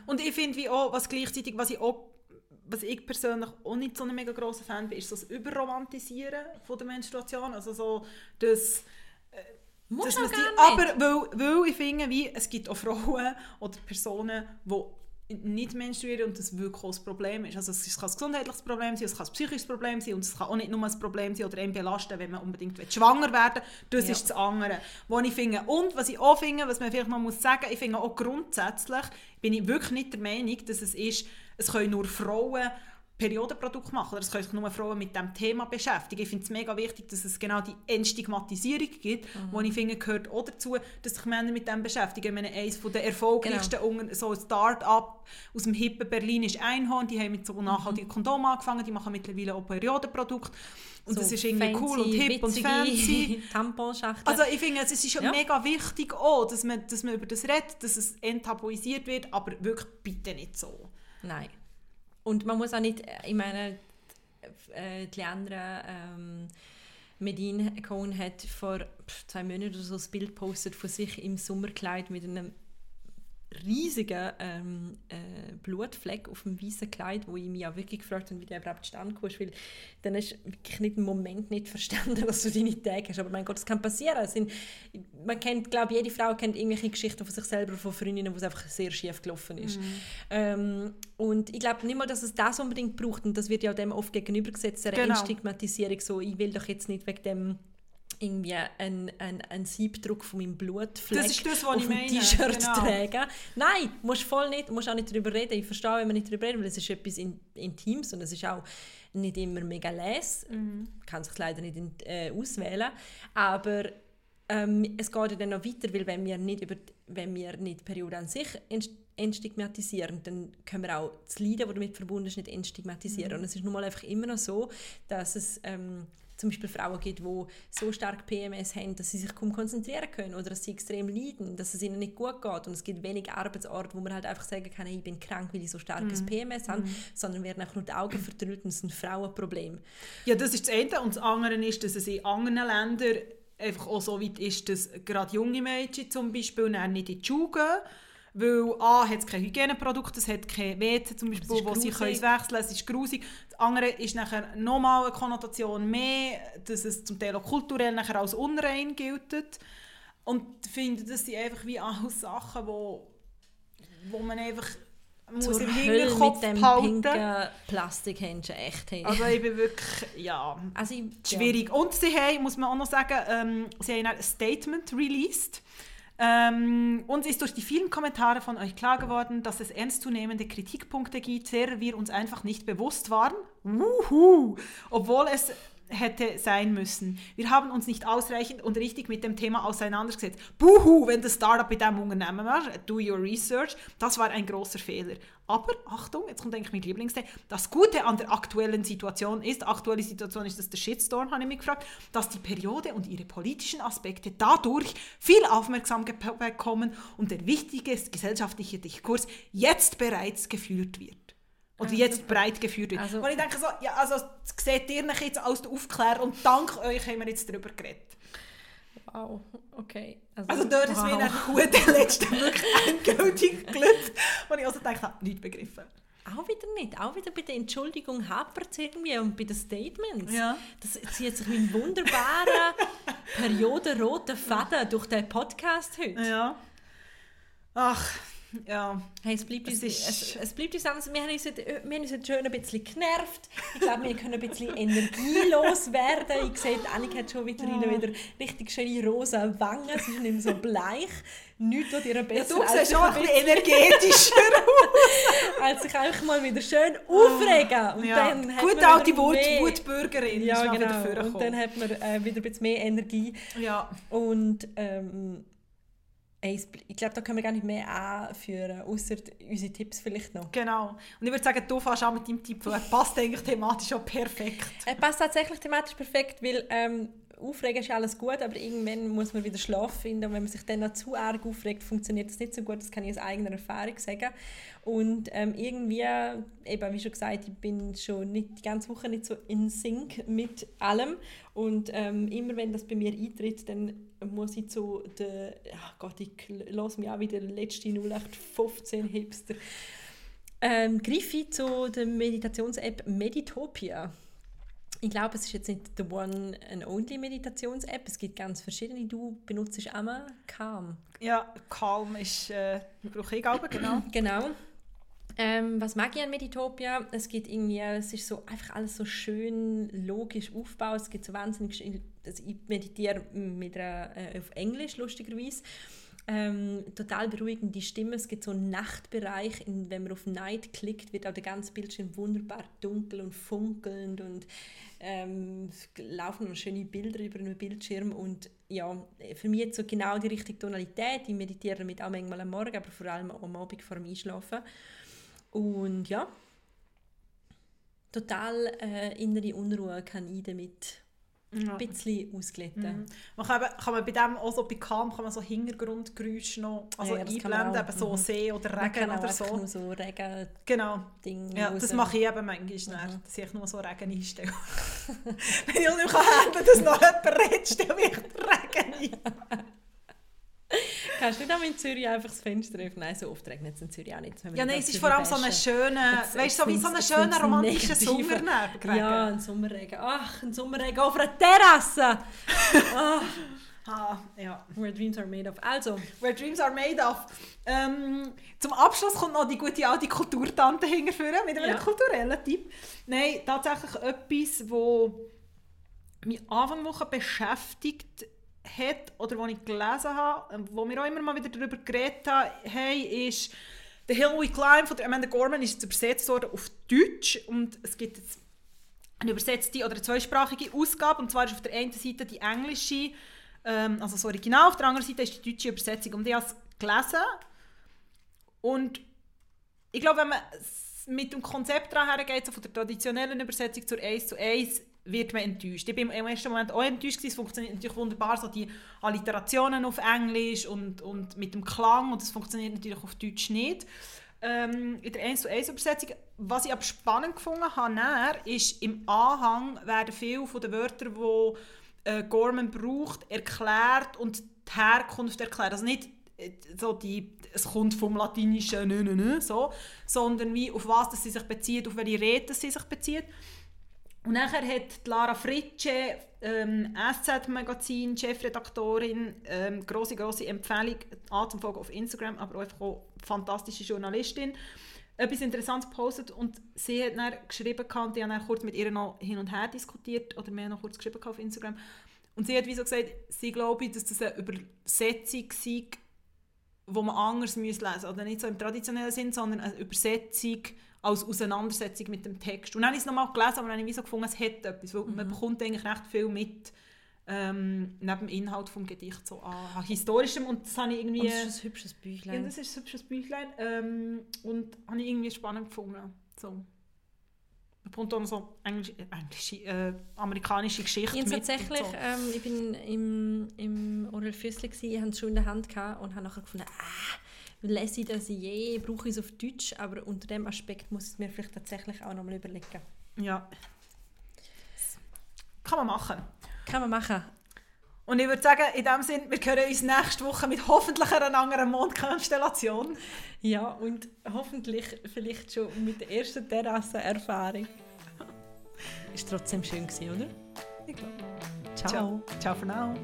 Und ich finde, wie auch, was gleichzeitig, was ich auch was ich persönlich auch nicht so ein mega grosser Fan bin, ist das Überromantisieren von der Menstruation. Also so das muss man gar die, Aber weil, weil ich finde, wie, es gibt auch Frauen oder Personen, die nicht menstruieren und das wirklich auch ein Problem ist. Also es kann ein gesundheitliches Problem sein, es kann ein psychisches Problem sein und es kann auch nicht nur ein Problem sein oder einen belasten, wenn man unbedingt schwanger werden will. Das ja. ist das andere. Wo ich finde, und was ich auch finde, was man vielleicht mal muss sagen, ich finde auch grundsätzlich, bin ich wirklich nicht der Meinung, dass es ist, es können nur Frauen Periodenprodukt machen. Oder es können sich nur Frauen mit diesem Thema beschäftigen. Ich finde es mega wichtig, dass es genau die Entstigmatisierung gibt, mhm. wo ich finde, gehört auch dazu, dass sich Männer mit dem beschäftigen. Ich meine, eines der erfolgreichsten genau. so Start-up aus dem hippen Berlin ist Einhorn. Die haben mit so mhm. nachhaltigen Kondomen angefangen, die machen mittlerweile auch Periodenprodukte. Und so das ist irgendwie fancy, cool und hip und fancy. Also ich finde, es ist ja. mega wichtig auch, dass man, dass man über das redet, dass es enttabuisiert wird, aber wirklich bitte nicht so. Nein. Und man muss auch nicht, äh, ich meine, äh, die Leandra ähm, Medin Cohen hat vor zwei Monaten oder so ein Bild gepostet von sich im Sommerkleid mit einem riesigen ähm, äh, Blutfleck auf dem weißen Kleid, wo ich mich auch wirklich gefragt habe, wie der überhaupt stand ist, weil dann hast du wirklich nicht im Moment nicht verstanden, dass du deine Tage hast. Aber mein Gott, das kann passieren. Es sind, man kennt, glaube jede Frau kennt irgendwelche Geschichten von sich selber, von Freundinnen, wo es einfach sehr schief gelaufen ist. Mhm. Ähm, und ich glaube nicht mal, dass es das unbedingt braucht und das wird ja dem oft gegenübergesetzt, der genau. Stigmatisierung so, ich will doch jetzt nicht wegen dem irgendwie einen, einen, einen Siebdruck von meinem Blutfleck das ist das, was auf dem T-Shirt genau. tragen. Nein, musst voll nicht, musst auch nicht darüber reden. Ich verstehe, wenn man nicht darüber reden, weil es ist etwas in, Intimes und es ist auch nicht immer mega les. Mhm. kann sich leider nicht in, äh, auswählen. Aber ähm, es geht dann noch weiter, weil wenn wir nicht, über, wenn wir nicht die Periode an sich entstigmatisieren, dann können wir auch das Leiden, das damit verbunden ist, nicht entstigmatisieren. Mhm. Und es ist nun mal einfach immer noch so, dass es ähm, zum Beispiel Frauen gibt, die so stark PMS haben, dass sie sich kaum konzentrieren können oder dass sie extrem leiden, dass es ihnen nicht gut geht. Und es gibt wenig Arbeitsorte, wo man halt einfach sagen kann, hey, ich bin krank, weil ich so starkes mm. PMS habe, mm. sondern werden einfach nur die Augen verdrückt und es ist ein Frauenproblem. Ja, das ist das eine. Und das andere ist, dass es in anderen Ländern einfach auch so weit ist, dass gerade junge Mädchen zum Beispiel nicht in die Schule gehen weil A hat es kein Hygieneprodukt, es hat keine WC zum Beispiel, wo sie können wechseln können, es ist grusig. Das andere ist nachher nochmal eine Konnotation mehr, dass es zum Teil auch kulturell nachher als unrein gilt. Und ich finde, das sind einfach wie auch Sachen, wo, wo man einfach muss so im Hinterkopf mit dem behalten. Plastikhändchen echt hey. Also ich bin wirklich, ja, also ich, schwierig. Ja. Und sie haben, muss man auch noch sagen, ähm, sie haben ein Statement released. Ähm, uns ist durch die vielen Kommentare von euch klar geworden, dass es ernstzunehmende Kritikpunkte gibt, derer wir uns einfach nicht bewusst waren. Wuhu! Obwohl es hätte sein müssen. Wir haben uns nicht ausreichend und richtig mit dem Thema auseinandergesetzt. Buhu, wenn das Startup mit diesem Unternehmen war, do your research, das war ein großer Fehler. Aber Achtung, jetzt kommt eigentlich mein Lieblingsteil. Das Gute an der aktuellen Situation ist, aktuelle Situation ist das der Shitstorm, habe ich mich gefragt, dass die Periode und ihre politischen Aspekte dadurch viel Aufmerksamkeit bekommen und der wichtige gesellschaftliche Diskurs jetzt bereits geführt wird oder jetzt breit geführt wird. Also, und ich denke so, ja, also seht ihr jetzt als Aufklärer und dank euch haben wir jetzt darüber geredet. Wow, okay. Also, also dort wow. ist mir nach der letzte wirklich endgültig gelüpft, wo ich also gedacht habe, nicht begriffen. Auch wieder nicht. Auch wieder bei der Entschuldigung hapert es irgendwie und bei den Statements. Ja. Das zieht sich wie ein wunderbarer periodenroter Faden durch den Podcast heute. Ja. Ach, ja. Hey, es bleibt uns, ist... es, es bleibt uns anders. Wir haben uns, heute, wir haben uns heute schön ein bisschen genervt. Ich glaube, wir können ein bisschen energielos werden. Ich sehe, Annika hat schon wieder, ja. wieder richtig schöne rosa Wangen. Sie ist nicht mehr so bleich. Nichts tut ihr besser. Ja, du siehst schon ein bisschen energetischer aus. als sich einfach mal wieder schön aufregen. Und ja. dann Gut, auch die Wut, Wutbürgerin ja, genau. wieder Und dann hat man äh, wieder ein bisschen mehr Energie. Ja. Und ähm, ich glaube, da können wir gar nicht mehr anführen, außer unsere Tipps vielleicht noch. Genau. Und ich würde sagen, du fährst auch mit deinem Tipp, er passt eigentlich thematisch auch perfekt. Er passt tatsächlich thematisch perfekt, weil ähm, aufregen ist alles gut, aber irgendwann muss man wieder Schlaf finden und wenn man sich dann noch zu arg aufregt, funktioniert das nicht so gut, das kann ich aus eigener Erfahrung sagen. Und ähm, irgendwie, eben wie schon gesagt, ich bin schon nicht, die ganze Woche nicht so in Sync mit allem. Und ähm, immer wenn das bei mir eintritt, dann muss ich zu der, ach Gott, ich lasse mich auch wieder letzte 0815 Hipster, ähm, greife ich zu der Meditations-App Meditopia ich glaube, es ist jetzt nicht the one and only Meditations-App. Es gibt ganz verschiedene. Du benutzt auch mal Calm. Ja, Calm ist, äh, brauche ich auch, genau. genau. Ähm, was mag ich an Meditopia? Es gibt irgendwie, es ist so einfach alles so schön logisch aufgebaut. Es gibt so wahnsinnig, also ich meditiere mit einer, äh, auf Englisch lustigerweise ähm, total beruhigende Stimme. Es gibt so einen Nachtbereich, in, wenn man auf Night klickt, wird auch der ganze Bildschirm wunderbar dunkel und funkelnd und ähm, laufen noch schöne Bilder über einen Bildschirm und ja, für mich jetzt so genau die richtige Tonalität. Ich meditiere damit auch manchmal am Morgen, aber vor allem am Abend vor dem Einschlafen. Und ja, total äh, innere Unruhe kann ich damit ja. ein bisschen ausglätten. Mhm. Man kann, kann man bei dem auch so bei Calm kann man so Hintergrundgeräusche noch also ja, einblenden, eben so mhm. See oder Regen oder so. Nur so Regen genau. Ding ja, das mache ich eben manchmal, mhm. dass ich nur so Regen einstelle. Wenn ich nicht kann, dass noch jemand redet, stelle ich Regen ein. Kannst du nicht auch in Zürich einfach das Fenster öffnen? Nein, so oft regnet es in Zürich auch nicht. Ja, nein, es ist vor allem so eine schöne, weißt du, so wie so ein schöner romantischer Sommerregen. Ja, ein Sommerregen. Ach, ein Sommerregen auf einer Terrasse. oh. Ah, ja. Where dreams are made of. Also. Where dreams are made of. Ähm, zum Abschluss kommt noch die gute alte Kulturtante hinterführen mit einem ja. kulturellen Tipp. Nein, tatsächlich etwas, das mich Anfang Woche beschäftigt hat oder was ich gelesen habe, ähm, wo wir auch immer mal wieder darüber geredet haben, ist «The Hill We Climb» von Amanda Gorman ist jetzt übersetzt worden auf Deutsch und es gibt jetzt eine übersetzte oder eine zweisprachige Ausgabe und zwar ist auf der einen Seite die englische, ähm, also das Original, auf der anderen Seite ist die deutsche Übersetzung und ich habe es gelesen und ich glaube, wenn man mit dem Konzept daran hergeht, so von der traditionellen Übersetzung zur 1 zu 1, wird man enttäuscht. Ich bin im ersten Moment auch enttäuscht, es funktioniert natürlich wunderbar, so die Alliterationen auf Englisch und, und mit dem Klang und das funktioniert natürlich auf Deutsch nicht. Ähm, in der 1 zu 1 Übersetzung. Was ich aber spannend gefunden habe, näher, ist, im Anhang werden viele von den Wörtern, die äh, Gorman braucht, erklärt und die Herkunft erklärt. Also nicht äh, so die, es kommt vom Latinischen nö, nö, nö, so, sondern wie, auf was das sie sich bezieht, auf welche Rede sie sich bezieht. Und nachher hat Lara Fritsche, ähm, SZ-Magazin, Chefredaktorin, ähm, große große Empfehlung, Atemfolge auf Instagram, aber einfach auch fantastische Journalistin, etwas Interessantes gepostet und sie hat dann geschrieben und ich habe dann kurz mit ihr noch hin und her diskutiert oder mehr noch kurz geschrieben auf Instagram und sie hat wie so gesagt, sie glaube, dass das eine Übersetzung sei, wo man anders lesen müsste. Oder nicht so im traditionellen Sinn, sondern eine Übersetzung als Auseinandersetzung mit dem Text. Und dann habe ich es nochmal gelesen, aber dann habe ich so gefunden, es hat etwas, weil mhm. man bekommt eigentlich recht viel mit ähm, neben dem Inhalt des Gedichts so an historischem und das habe ich irgendwie... Und das ist ein hübsches Büchlein. Ja, das ist ein hübsches Büchlein ähm, und habe ich irgendwie spannend gefunden. So. Man bekommt auch so englische, englische äh, amerikanische Geschichte ich tatsächlich, so. ähm, ich bin im, im Oral Füssli, ich hatte es schon in der Hand und habe nachher gefunden, ah, lese ich das je, brauche ich es auf Deutsch, aber unter dem Aspekt muss ich es mir vielleicht tatsächlich auch nochmal überlegen. Ja. Kann man machen. Kann man machen. Und ich würde sagen, in dem Sinne, wir hören uns nächste Woche mit hoffentlich einer anderen Mondkonstellation. Ja, und hoffentlich vielleicht schon mit der ersten Terrassenerfahrung. Ist trotzdem schön gewesen, oder? Ich glaube. Ciao. Ciao, Ciao for now.